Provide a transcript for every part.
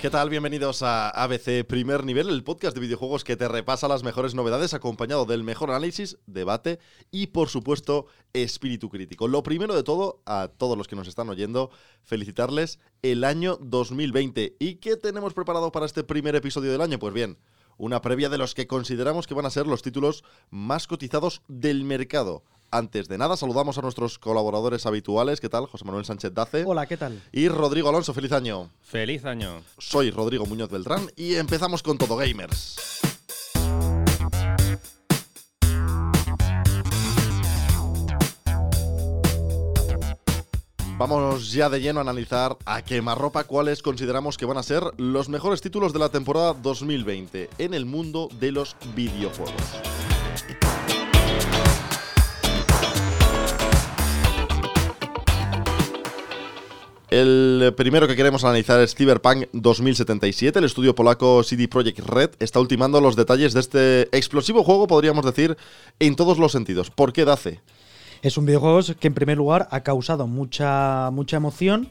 ¿Qué tal? Bienvenidos a ABC Primer Nivel, el podcast de videojuegos que te repasa las mejores novedades acompañado del mejor análisis, debate y, por supuesto, espíritu crítico. Lo primero de todo, a todos los que nos están oyendo, felicitarles el año 2020. ¿Y qué tenemos preparado para este primer episodio del año? Pues bien, una previa de los que consideramos que van a ser los títulos más cotizados del mercado. Antes de nada, saludamos a nuestros colaboradores habituales. ¿Qué tal? José Manuel Sánchez Dace. Hola, ¿qué tal? Y Rodrigo Alonso, feliz año. Feliz año. Soy Rodrigo Muñoz Beltrán y empezamos con Todo Gamers. Vamos ya de lleno a analizar a quemarropa cuáles consideramos que van a ser los mejores títulos de la temporada 2020 en el mundo de los videojuegos. El primero que queremos analizar es Cyberpunk 2077. El estudio polaco CD Projekt Red está ultimando los detalles de este explosivo juego, podríamos decir, en todos los sentidos. ¿Por qué DACE? Es un videojuego que en primer lugar ha causado mucha, mucha emoción,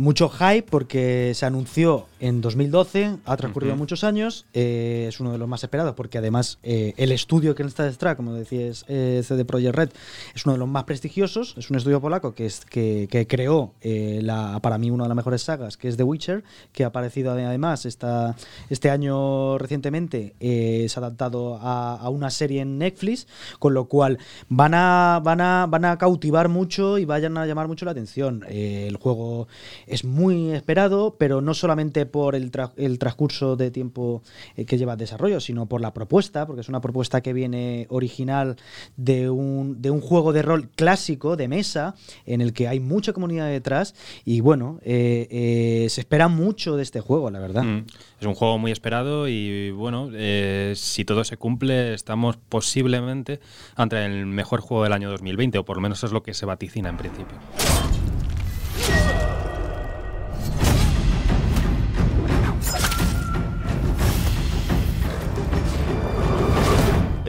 mucho hype porque se anunció en 2012, ha transcurrido muchos años, eh, es uno de los más esperados porque además eh, el estudio que está detrás, como decías, eh, CD Projekt Red, es uno de los más prestigiosos, es un estudio polaco que, es, que, que creó la, para mí una de las mejores sagas, que es The Witcher, que ha aparecido además esta, este año recientemente, se ha adaptado a, a una serie en Netflix, con lo cual van a, van a, van a cautivar mucho y vayan a llamar mucho la atención. Eh, el juego es muy esperado, pero no solamente por el, tra- el transcurso de tiempo eh, que lleva el desarrollo, sino por la propuesta, porque es una propuesta que viene original de un, de un juego de rol clásico de mesa, en el que hay mucha comunidad detrás, y bueno, eh, eh, se espera mucho de este juego, la verdad. Mm. Es un juego muy esperado y bueno, si todo se cumple, estamos posiblemente ante el mejor juego del año 2020, o por lo menos es lo que se vaticina en principio.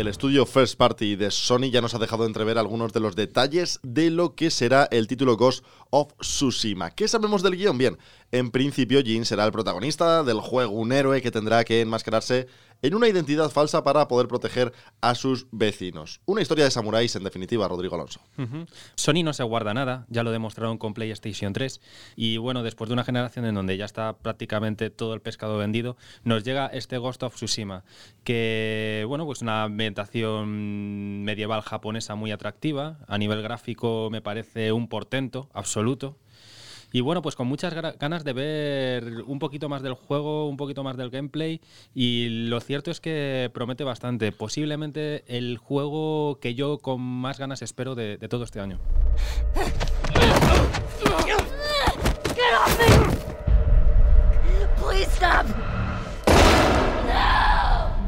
El estudio First Party de Sony ya nos ha dejado entrever algunos de los detalles de lo que será el título Ghost of Tsushima. ¿Qué sabemos del guion? Bien, en principio Jin será el protagonista del juego, un héroe que tendrá que enmascararse en una identidad falsa para poder proteger a sus vecinos. Una historia de samuráis, en definitiva, Rodrigo Alonso. Sony no se guarda nada, ya lo demostraron con PlayStation 3 y bueno, después de una generación en donde ya está prácticamente todo el pescado vendido, nos llega este Ghost of Tsushima, que bueno, pues una ambientación medieval japonesa muy atractiva, a nivel gráfico me parece un portento absoluto. Y bueno, pues con muchas ganas de ver un poquito más del juego, un poquito más del gameplay. Y lo cierto es que promete bastante. Posiblemente el juego que yo con más ganas espero de, todo este año.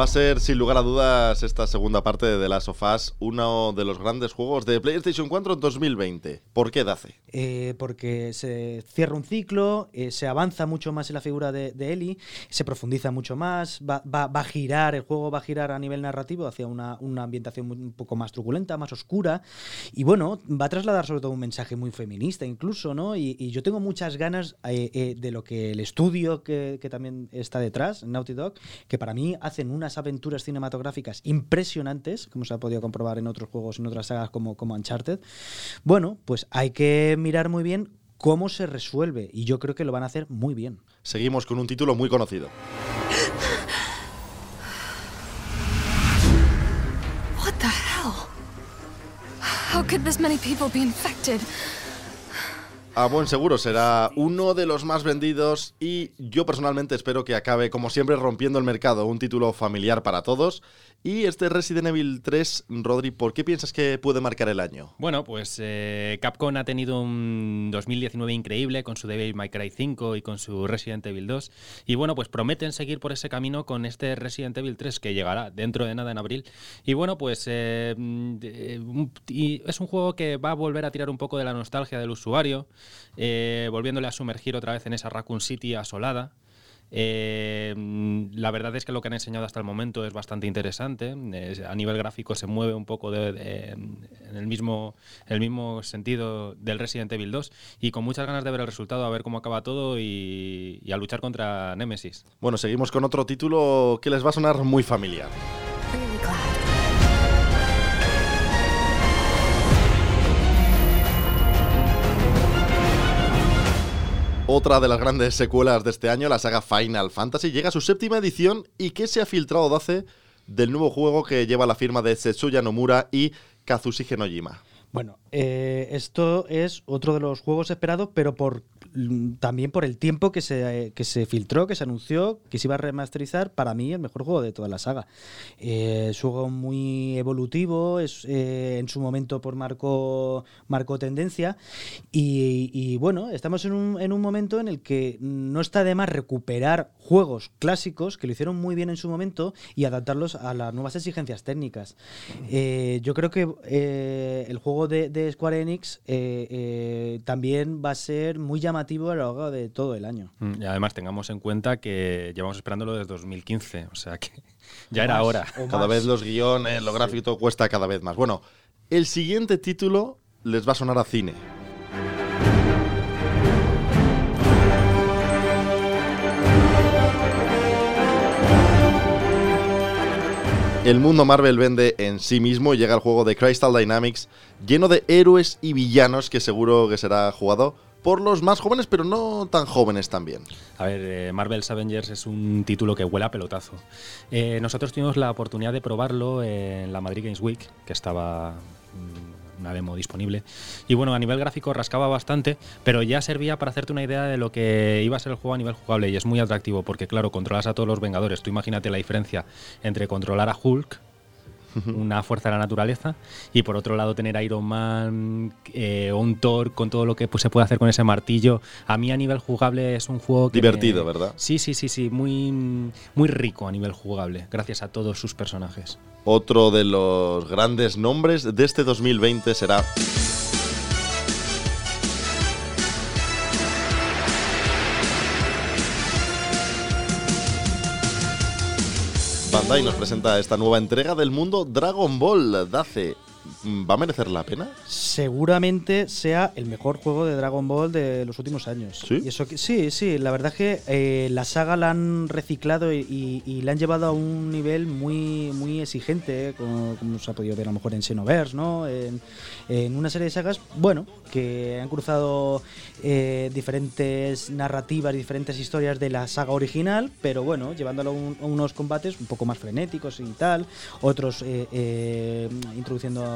Va a ser, sin lugar a dudas, esta segunda parte de The Last of Us uno de los grandes juegos de PlayStation 4 en 2020. ¿Por qué DACE? eh, porque se cierra un ciclo, eh, se avanza mucho más en la figura de, de Ellie, se profundiza mucho más, va, a girar, el juego va a girar a nivel narrativo hacia una, una ambientación un poco más truculenta, más oscura, y bueno, va a trasladar sobre todo un mensaje muy feminista incluso, ¿no? Y, yo tengo muchas ganas eh, de lo que el estudio que, también está detrás, Naughty Dog, que para mí hacen unas aventuras cinematográficas impresionantes, como se ha podido comprobar en otros juegos, en otras sagas como, como Uncharted. Bueno, pues hay que mirar muy bien cómo se resuelve y yo creo que lo van a hacer muy bien. Seguimos con un título muy conocido. What the hell? How could this many people be infected? A buen seguro será uno de los más vendidos y yo personalmente espero que acabe como siempre rompiendo el mercado, un título familiar para todos Y este Resident Evil 3, Rodri, ¿por qué piensas que puede marcar el año? Bueno, pues eh, Capcom ha tenido un 2019 increíble con su Devil May Cry 5 y con su Resident Evil 2. Y bueno, pues prometen seguir por ese camino con este Resident Evil 3 que llegará dentro de nada en abril. Y bueno, pues eh, mm, eh, es un juego que va a volver a tirar un poco de la nostalgia del usuario, eh, volviéndole a sumergir otra vez en esa Raccoon City asolada. Eh, mm, la verdad es que lo que han enseñado hasta el momento es bastante interesante. Es- a nivel gráfico se mueve un poco en el mismo, el mismo sentido del Resident Evil 2 y con muchas ganas de ver el resultado, a ver cómo acaba todo y, y a luchar contra Nemesis. Bueno, seguimos con otro título que les va a sonar muy familiar. Otra de las grandes secuelas de este año, la saga Final Fantasy, llega a su séptima edición y que se ha filtrado de hace del nuevo juego que lleva la firma de Setsuya Nomura y Kazushige Nojima. Bueno, eh, esto es otro de los juegos esperados, pero por también por el tiempo que se, que se filtró, que se anunció, que se iba a remasterizar, para mí el mejor juego de toda la saga. Eh, es un juego muy evolutivo, es, eh, en su momento por marcó, marcó tendencia, y, bueno, estamos en un, en un momento en el que no está de más recuperar juegos clásicos que lo hicieron muy bien en su momento y adaptarlos a las nuevas exigencias técnicas. Eh, yo creo que eh, el juego de, Square Enix eh, eh, también va a ser muy llamativo a lo largo de todo el año. Mm, Y además tengamos en cuenta que llevamos esperándolo desde 2015, o sea que ya O era más, hora. Cada vez los guiones, lo gráfico cuesta cada vez más. Bueno, el siguiente título les va a sonar a cine. El mundo Marvel vende en sí mismo y llega el juego de Crystal Dynamics lleno de héroes y villanos que seguro que será jugado por los más jóvenes, pero no tan jóvenes también. A ver, eh, Marvel's Avengers es un título que huele a pelotazo. Eh, nosotros tuvimos la oportunidad de probarlo en la Madrid Games Week, que estaba mm, una demo disponible. Y bueno, a nivel gráfico rascaba bastante, pero ya servía para hacerte una idea de lo que iba a ser el juego a nivel jugable. Y es muy atractivo porque, claro, controlas a todos los Vengadores. Tú imagínate la diferencia entre controlar a Hulk una fuerza de la naturaleza. Y por otro lado tener Iron Man eh, o un Thor con todo lo que pues, se puede hacer con ese martillo. A mí a nivel jugable es un juego que Divertido, me- ¿verdad? sí sí sí sí muy muy rico a nivel jugable gracias a todos sus personajes. Otro de los grandes nombres de este 2020 será Bandai nos presenta esta nueva entrega del mundo Dragon Ball. Dace, ¿va a merecer la pena? Seguramente sea el mejor juego de Dragon Ball de los últimos años. ¿Sí? Y eso que, sí, sí, la verdad es que eh, la saga la han reciclado y, y- y la han llevado a un nivel muy, muy exigente, eh, como, como se ha podido ver a lo mejor en Xenoverse, ¿no? En, en una serie de sagas, bueno, que han cruzado eh, diferentes narrativas y diferentes historias de la saga original, pero bueno, llevándolo a, un- a unos combates un poco más frenéticos y tal, otros eh,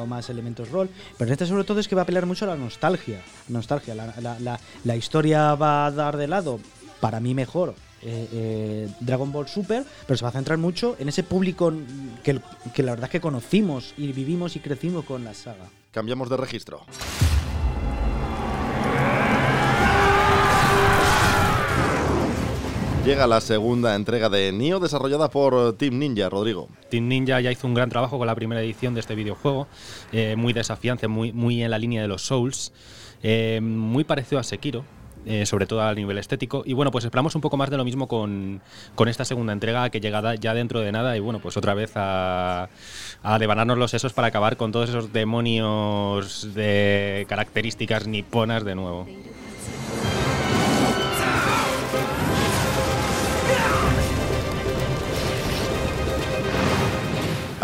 más elementos rol, pero en este sobre todo es que va a apelar mucho a la nostalgia, nostalgia, la historia va a dar de lado, para mí mejor. eh, eh, Dragon Ball Super, pero se va a centrar mucho en ese público que, que la verdad es que conocimos y vivimos y crecimos con la saga. Cambiamos de registro. Llega la segunda entrega de Nioh desarrollada por Team Ninja, Rodrigo. Team Ninja ya hizo un gran trabajo con la primera edición de este videojuego, eh, muy desafiante, muy, en la línea de los Souls, eh, muy parecido a Sekiro. eh, sobre todo a nivel estético. Y bueno, pues esperamos un poco más de lo mismo con, con esta segunda entrega que llega ya dentro de nada. Y bueno, pues otra vez a, a devanarnos los sesos para acabar con todos esos demonios de características niponas de nuevo.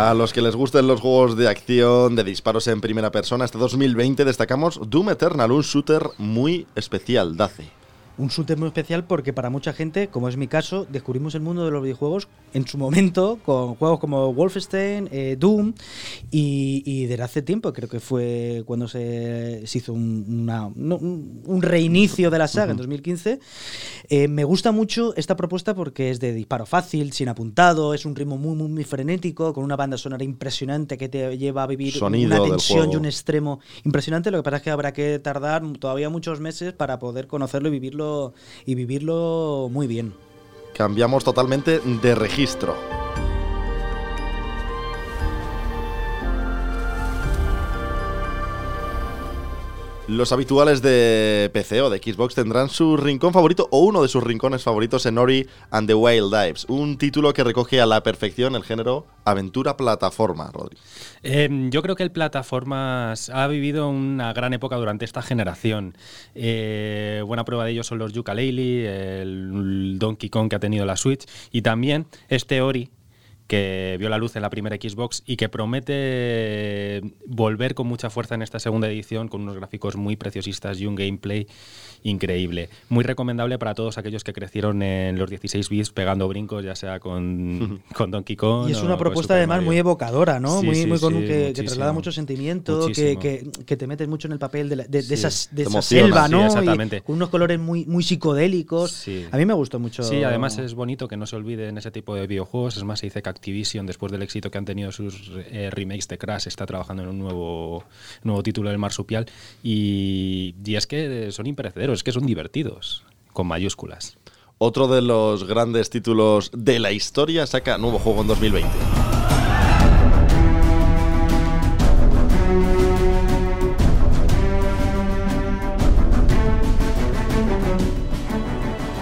A los que les gusten los juegos de acción, de disparos en primera persona, este 2020 destacamos Doom Eternal, un shooter muy especial, Dace. Un shooter muy especial porque para mucha gente, como es mi caso, descubrimos el mundo de los videojuegos en su momento con juegos como Wolfenstein, eh, Doom y, desde hace tiempo, creo que fue cuando se, hizo un, un, reinicio de la saga en 2015. Eh, me gusta mucho esta propuesta porque es de disparo fácil, sin apuntado, es un ritmo muy, muy, muy frenético, con una banda sonora impresionante que te lleva a vivir una tensión y un extremo impresionante. Lo que pasa es que habrá que tardar todavía muchos meses para poder conocerlo y vivirlo, y vivirlo muy bien. Cambiamos totalmente de registro. Los habituales de PC o de Xbox tendrán su rincón favorito o uno de sus rincones favoritos en Ori and the Wild Dives, un título que recoge a la perfección el género aventura plataforma, Rodri. Em, yo creo que el plataformas ha vivido una gran época durante esta generación. Eh, buena prueba de ello son los Yooka-Laylee, el Donkey Kong que ha tenido la Switch y también este Ori que vio la luz en la primera Xbox y que promete volver con mucha fuerza en esta segunda edición con unos gráficos muy preciosistas y un gameplay increíble. Muy recomendable para todos aquellos que crecieron en los 16 bits pegando brincos, ya sea con, con Donkey Kong. Y es una propuesta además muy evocadora, ¿no? muy, muy con, que, que, traslada mucho sentimiento, que, que, te metes mucho en el papel de, de, esas, de esa selva, ¿no? exactamente. con unos colores muy, muy psicodélicos. A mí me gustó mucho. Sí, además es bonito que no se olvide en ese tipo de videojuegos. Es más, se dice que Activision, después del éxito que han tenido sus eh, remakes de Crash, está trabajando en un nuevo, nuevo título del Marsupial. Y, y es que son imperecederos, es que son divertidos, con mayúsculas. Otro de los grandes títulos de la historia saca nuevo juego en 2020.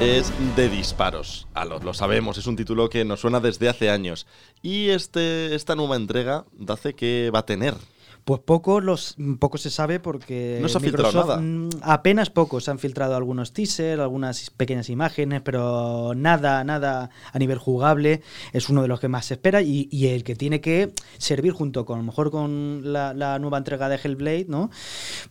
Es de disparos. A lo, lo, sabemos, es un título que nos suena desde hace años. Y este, esta nueva entrega hace que va a tener pues poco, los, poco se sabe porque no se ha filtrado nada. Mm, apenas poco. Se han filtrado algunos teasers, algunas pequeñas imágenes, pero nada, nada a nivel jugable. Es uno de los que más se espera y, el que tiene que servir junto con, a lo mejor con la, nueva entrega de Hellblade, ¿no?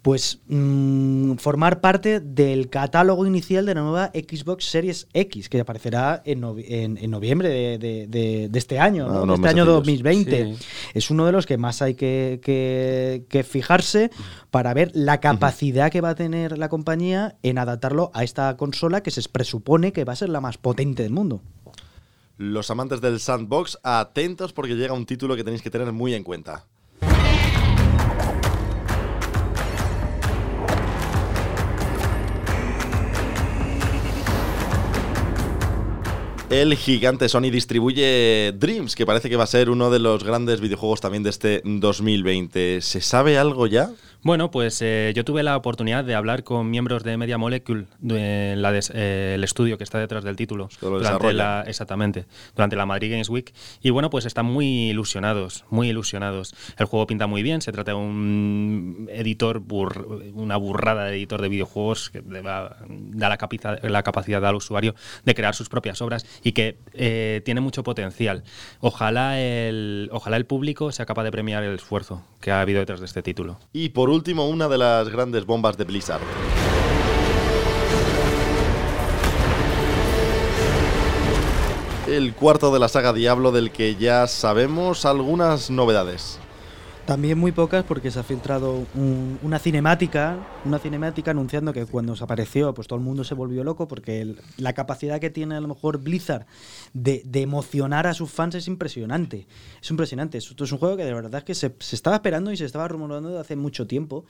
Pues mm, formar parte del catálogo inicial de la nueva Xbox Series X, que aparecerá en, en, noviembre de, este año, ¿no? de este año 2020. Es uno de los que más hay que que, fijarse para ver la capacidad que va a tener la compañía en adaptarlo a esta consola que se presupone que va a ser la más potente del mundo. Los amantes del sandbox, atentos porque llega un título que tenéis que tener muy en cuenta. El gigante Sony distribuye Dreams, que parece que va a ser uno de los grandes videojuegos también de este 2020. ¿Se sabe algo ya? Bueno, pues eh, yo tuve la oportunidad de hablar con miembros de Media Molecule, de, la eh, el estudio que está detrás del título, durante la, exactamente, durante la Madrid Games Week. Y bueno, pues están muy ilusionados, muy ilusionados. El juego pinta muy bien, se trata de un editor, una burrada de editor de videojuegos que da la, la capacidad al usuario de crear sus propias obras y que eh, tiene mucho potencial. Ojalá el, ojalá el público sea capaz de premiar el esfuerzo que ha habido detrás de este título. Y por último, una de las grandes bombas de Blizzard. El cuarto de la saga Diablo del que ya sabemos algunas novedades. También muy pocas porque se ha filtrado una cinemática, una cinemática anunciando que cuando se apareció, pues todo el mundo se volvió loco porque la capacidad que tiene a lo mejor Blizzard de, emocionar a sus fans es impresionante. Es impresionante. Esto es un juego que de verdad es que se, estaba esperando y se estaba rumorando desde hace mucho tiempo,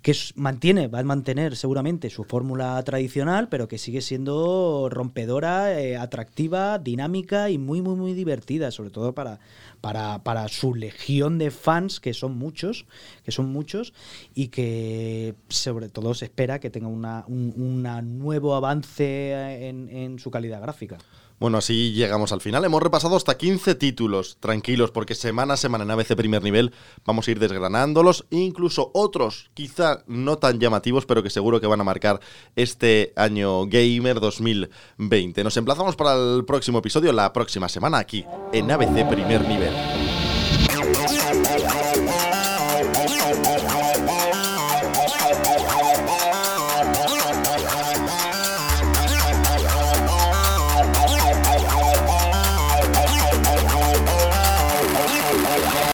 que mantiene, va a mantener seguramente su fórmula tradicional, pero que sigue siendo rompedora, eh, atractiva, dinámica y muy, muy, muy divertida, sobre todo para, para, para su legión de fans que son muchos, que son muchos, y que sobre todo se espera que tenga un nuevo avance en, en su calidad gráfica. Bueno, así llegamos al final. Hemos repasado hasta 15 títulos, tranquilos, porque semana a semana en ABC Primer Nivel vamos a ir desgranándolos, incluso otros quizá no tan llamativos, pero que seguro que van a marcar este año Gamer 2020. Nos emplazamos para el próximo episodio, la próxima semana, aquí en ABC Primer Nivel.